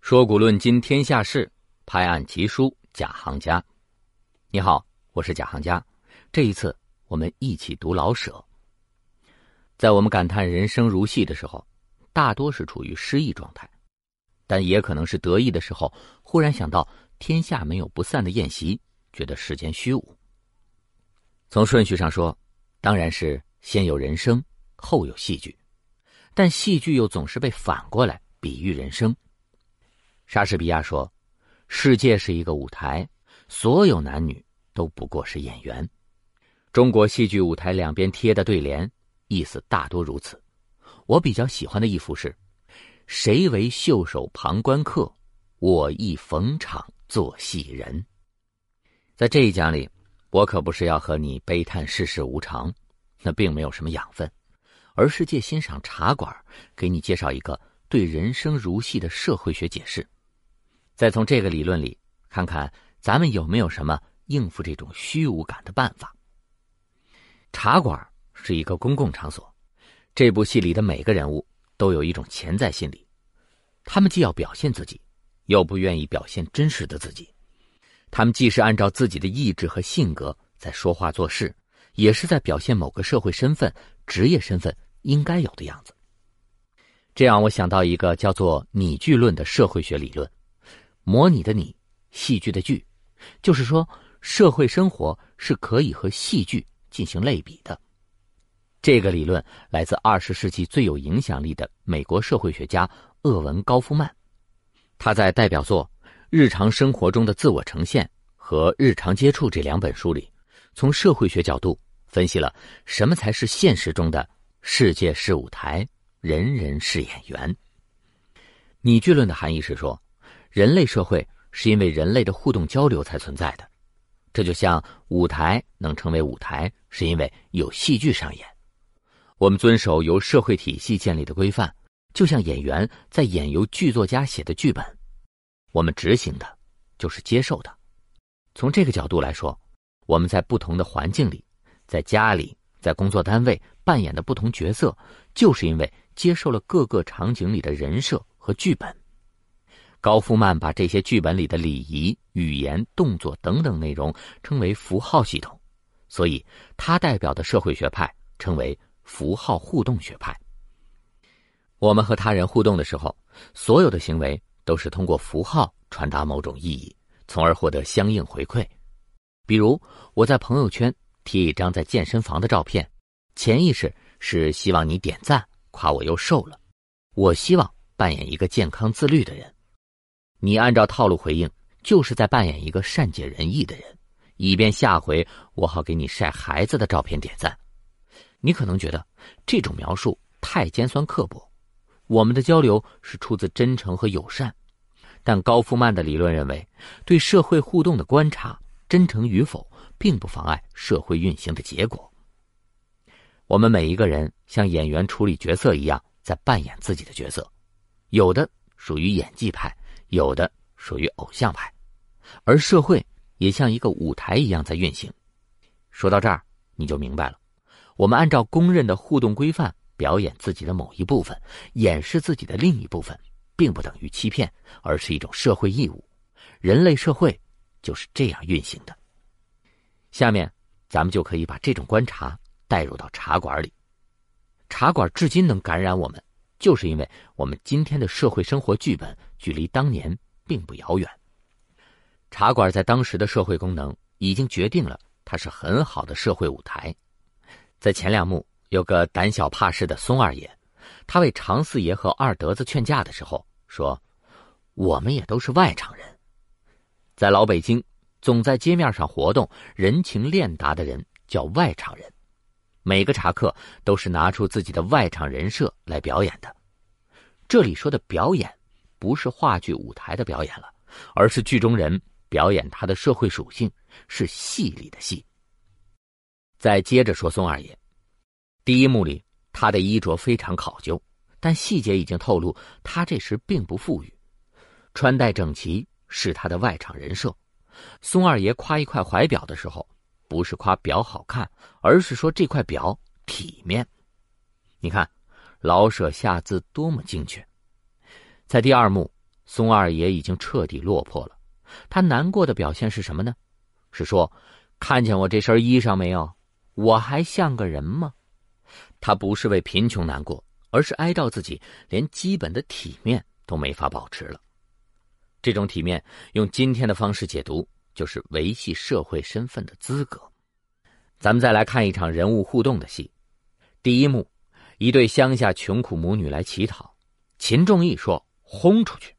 说古论今天下事，拍案奇书贾行家。你好，我是贾行家。这一次，我们一起读老舍。在我们感叹人生如戏的时候，大多是处于失意状态，但也可能是得意的时候，忽然想到天下没有不散的宴席，觉得世间虚无。从顺序上说，当然是先有人生，后有戏剧，但戏剧又总是被反过来比喻人生。莎士比亚说：“世界是一个舞台，所有男女都不过是演员。”中国戏剧舞台两边贴的对联，意思大多如此。我比较喜欢的一幅是：“谁为袖手旁观客，我亦逢场作戏人。”在这一讲里，我可不是要和你悲叹世事无常，那并没有什么养分，而是借欣赏茶馆，给你介绍一个对人生如戏的社会学解释。再从这个理论里看看，咱们有没有什么应付这种虚无感的办法？茶馆是一个公共场所，这部戏里的每个人物都有一种潜在心理，他们既要表现自己，又不愿意表现真实的自己。他们既是按照自己的意志和性格在说话做事，也是在表现某个社会身份、职业身份应该有的样子。这让我想到一个叫做“拟剧论”的社会学理论。模拟的拟，戏剧的剧，就是说，社会生活是可以和戏剧进行类比的。这个理论来自二十世纪最有影响力的美国社会学家厄文·高夫曼。他在代表作《日常生活中的自我呈现》和《日常接触》这两本书里，从社会学角度分析了什么才是现实中的世界是舞台，人人是演员。拟剧论的含义是说。人类社会是因为人类的互动交流才存在的，这就像舞台能成为舞台，是因为有戏剧上演。我们遵守由社会体系建立的规范，就像演员在演由剧作家写的剧本。我们执行的，就是接受的。从这个角度来说，我们在不同的环境里，在家里，在工作单位扮演的不同角色，就是因为接受了各个场景里的人设和剧本。高夫曼把这些剧本里的礼仪、语言、动作等等内容称为符号系统，所以他代表的社会学派称为符号互动学派。我们和他人互动的时候，所有的行为都是通过符号传达某种意义，从而获得相应回馈。比如，我在朋友圈贴一张在健身房的照片，潜意识是希望你点赞，夸我又瘦了。我希望扮演一个健康自律的人。你按照套路回应，就是在扮演一个善解人意的人，以便下回我好给你晒孩子的照片点赞。你可能觉得这种描述太尖酸刻薄，我们的交流是出自真诚和友善，但高夫曼的理论认为，对社会互动的观察，真诚与否并不妨碍社会运行的结果。我们每一个人像演员处理角色一样，在扮演自己的角色，有的属于演技派。有的属于偶像派，而社会也像一个舞台一样在运行。说到这儿，你就明白了：我们按照公认的互动规范表演自己的某一部分，掩饰自己的另一部分，并不等于欺骗，而是一种社会义务。人类社会就是这样运行的。下面，咱们就可以把这种观察带入到茶馆里。茶馆至今能感染我们。就是因为我们今天的社会生活剧本距离当年并不遥远。茶馆在当时的社会功能已经决定了它是很好的社会舞台。在前两幕有个胆小怕事的松二爷，他为常四爷和二德子劝架的时候说：“我们也都是外场人，在老北京总在街面上活动、人情练达的人叫外场人。”每个茶客都是拿出自己的外场人设来表演的。这里说的表演，不是话剧舞台的表演了，而是剧中人表演他的社会属性，是戏里的戏。再接着说宋二爷，第一幕里他的衣着非常考究，但细节已经透露他这时并不富裕，穿戴整齐是他的外场人设。松二爷夸一块怀表的时候。不是夸表好看，而是说这块表体面。你看，老舍下字多么精确。在第二幕，松二爷已经彻底落魄了，他难过的表现是什么呢？是说，看见我这身衣裳没有？我还像个人吗？他不是为贫穷难过，而是哀悼自己连基本的体面都没法保持了。这种体面，用今天的方式解读，就是维系社会身份的资格。咱们再来看一场人物互动的戏，第一幕。一对乡下穷苦母女来乞讨，秦仲义说：“轰出去！”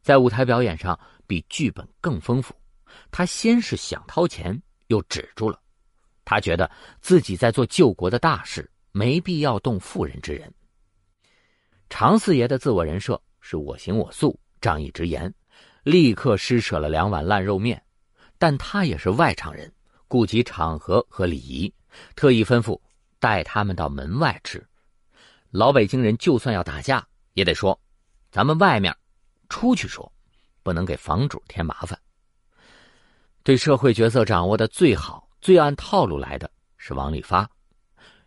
在舞台表演上比剧本更丰富。他先是想掏钱，又止住了。他觉得自己在做救国的大事，没必要动妇人之仁。常四爷的自我人设是我行我素、仗义直言，立刻施舍了两碗烂肉面。但他也是外场人，顾及场合和礼仪，特意吩咐带他们到门外吃。老北京人就算要打架，也得说：“咱们外面出去说，不能给房主添麻烦。”对社会角色掌握的最好、最按套路来的是王利发。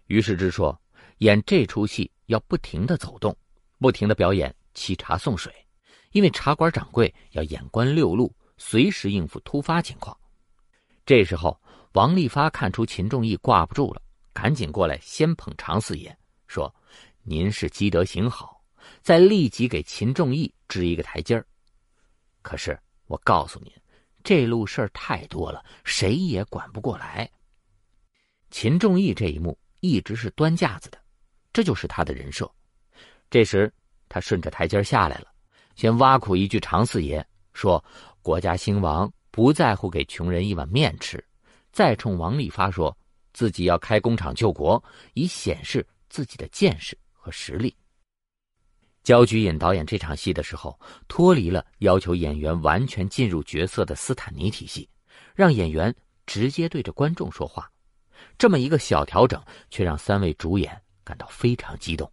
于是之说：“演这出戏要不停的走动，不停的表演沏茶送水，因为茶馆掌柜要眼观六路，随时应付突发情况。”这时候，王利发看出秦仲义挂不住了，赶紧过来先捧常四爷，说。您是积德行好，再立即给秦仲义支一个台阶儿。可是我告诉您，这路事儿太多了，谁也管不过来。秦仲义这一幕一直是端架子的，这就是他的人设。这时他顺着台阶下来了，先挖苦一句常四爷，说国家兴亡不在乎给穷人一碗面吃，再冲王立发说自己要开工厂救国，以显示自己的见识。和实力。焦菊隐导演这场戏的时候，脱离了要求演员完全进入角色的斯坦尼体系，让演员直接对着观众说话。这么一个小调整，却让三位主演感到非常激动，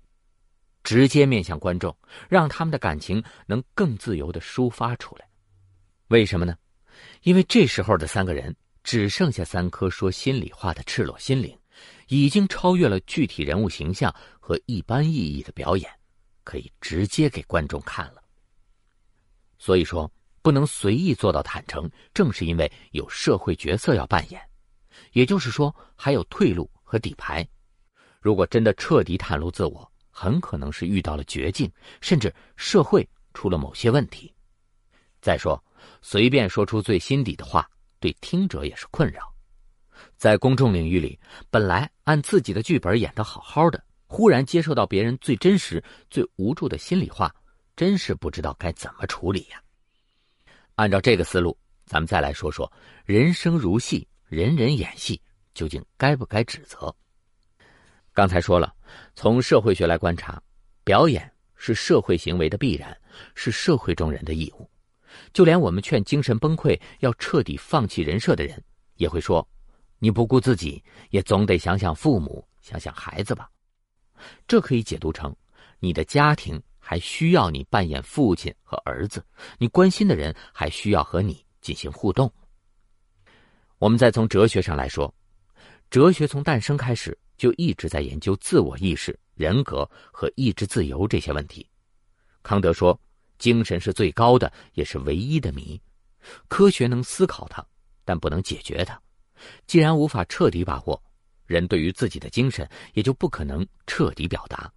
直接面向观众，让他们的感情能更自由的抒发出来。为什么呢？因为这时候的三个人只剩下三颗说心里话的赤裸心灵。已经超越了具体人物形象和一般意义的表演，可以直接给观众看了。所以说，不能随意做到坦诚，正是因为有社会角色要扮演，也就是说，还有退路和底牌。如果真的彻底袒露自我，很可能是遇到了绝境，甚至社会出了某些问题。再说，随便说出最心底的话，对听者也是困扰。在公众领域里，本来按自己的剧本演得好好的，忽然接受到别人最真实、最无助的心里话，真是不知道该怎么处理呀。按照这个思路，咱们再来说说人生如戏，人人演戏，究竟该不该指责？刚才说了，从社会学来观察，表演是社会行为的必然，是社会中人的义务。就连我们劝精神崩溃要彻底放弃人设的人，也会说。你不顾自己，也总得想想父母，想想孩子吧。这可以解读成，你的家庭还需要你扮演父亲和儿子，你关心的人还需要和你进行互动。我们再从哲学上来说，哲学从诞生开始就一直在研究自我意识、人格和意志自由这些问题。康德说，精神是最高的，也是唯一的谜。科学能思考它，但不能解决它。既然无法彻底把握，人对于自己的精神也就不可能彻底表达。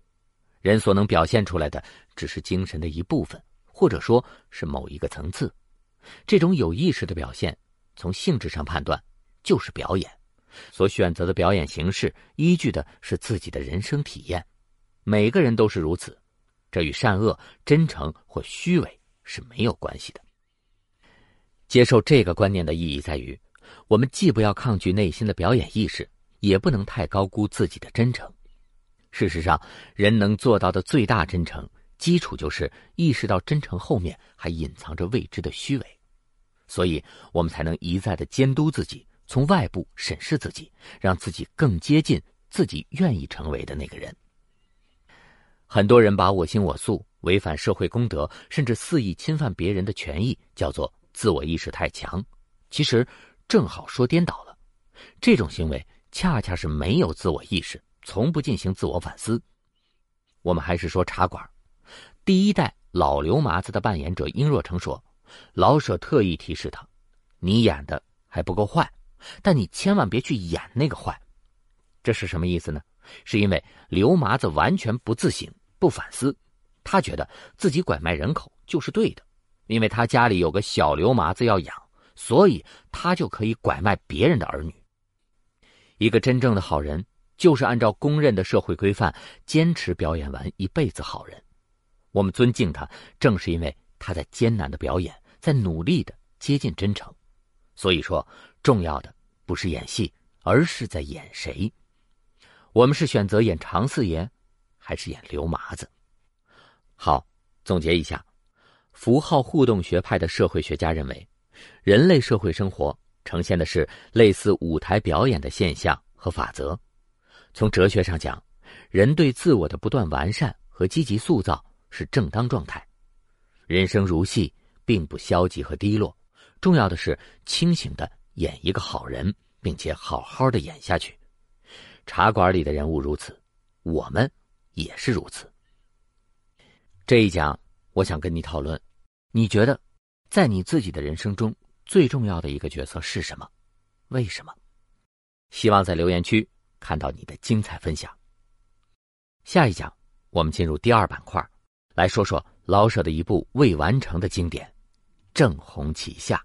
人所能表现出来的只是精神的一部分，或者说是某一个层次。这种有意识的表现，从性质上判断，就是表演。所选择的表演形式，依据的是自己的人生体验。每个人都是如此，这与善恶、真诚或虚伪是没有关系的。接受这个观念的意义在于。我们既不要抗拒内心的表演意识，也不能太高估自己的真诚。事实上，人能做到的最大真诚，基础就是意识到真诚后面还隐藏着未知的虚伪，所以我们才能一再的监督自己，从外部审视自己，让自己更接近自己愿意成为的那个人。很多人把我行我素、违反社会公德，甚至肆意侵犯别人的权益，叫做自我意识太强。其实。正好说颠倒了，这种行为恰恰是没有自我意识，从不进行自我反思。我们还是说茶馆，第一代老刘麻子的扮演者殷若成说：“老舍特意提示他，你演的还不够坏，但你千万别去演那个坏。”这是什么意思呢？是因为刘麻子完全不自省、不反思，他觉得自己拐卖人口就是对的，因为他家里有个小刘麻子要养，所以他就可以拐卖别人的儿女。一个真正的好人。就是按照公认的社会规范，坚持表演完一辈子好人。我们尊敬他，正是因为他在艰难的表演，在努力的接近真诚。所以说，重要的不是演戏，而是在演谁。我们是选择演常四爷，还是演刘麻子？好，总结一下，符号互动学派的社会学家认为，人类社会生活呈现的是类似舞台表演的现象和法则。从哲学上讲，人对自我的不断完善和积极塑造是正当状态。人生如戏，并不消极和低落，重要的是清醒的演一个好人，并且好好的演下去。茶馆里的人物如此，我们也是如此。这一讲，我想跟你讨论，你觉得，在你自己的人生中最重要的一个角色是什么？为什么？希望在留言区。看到你的精彩分享。下一讲，我们进入第二板块，来说说老舍的一部未完成的经典《正红旗下》。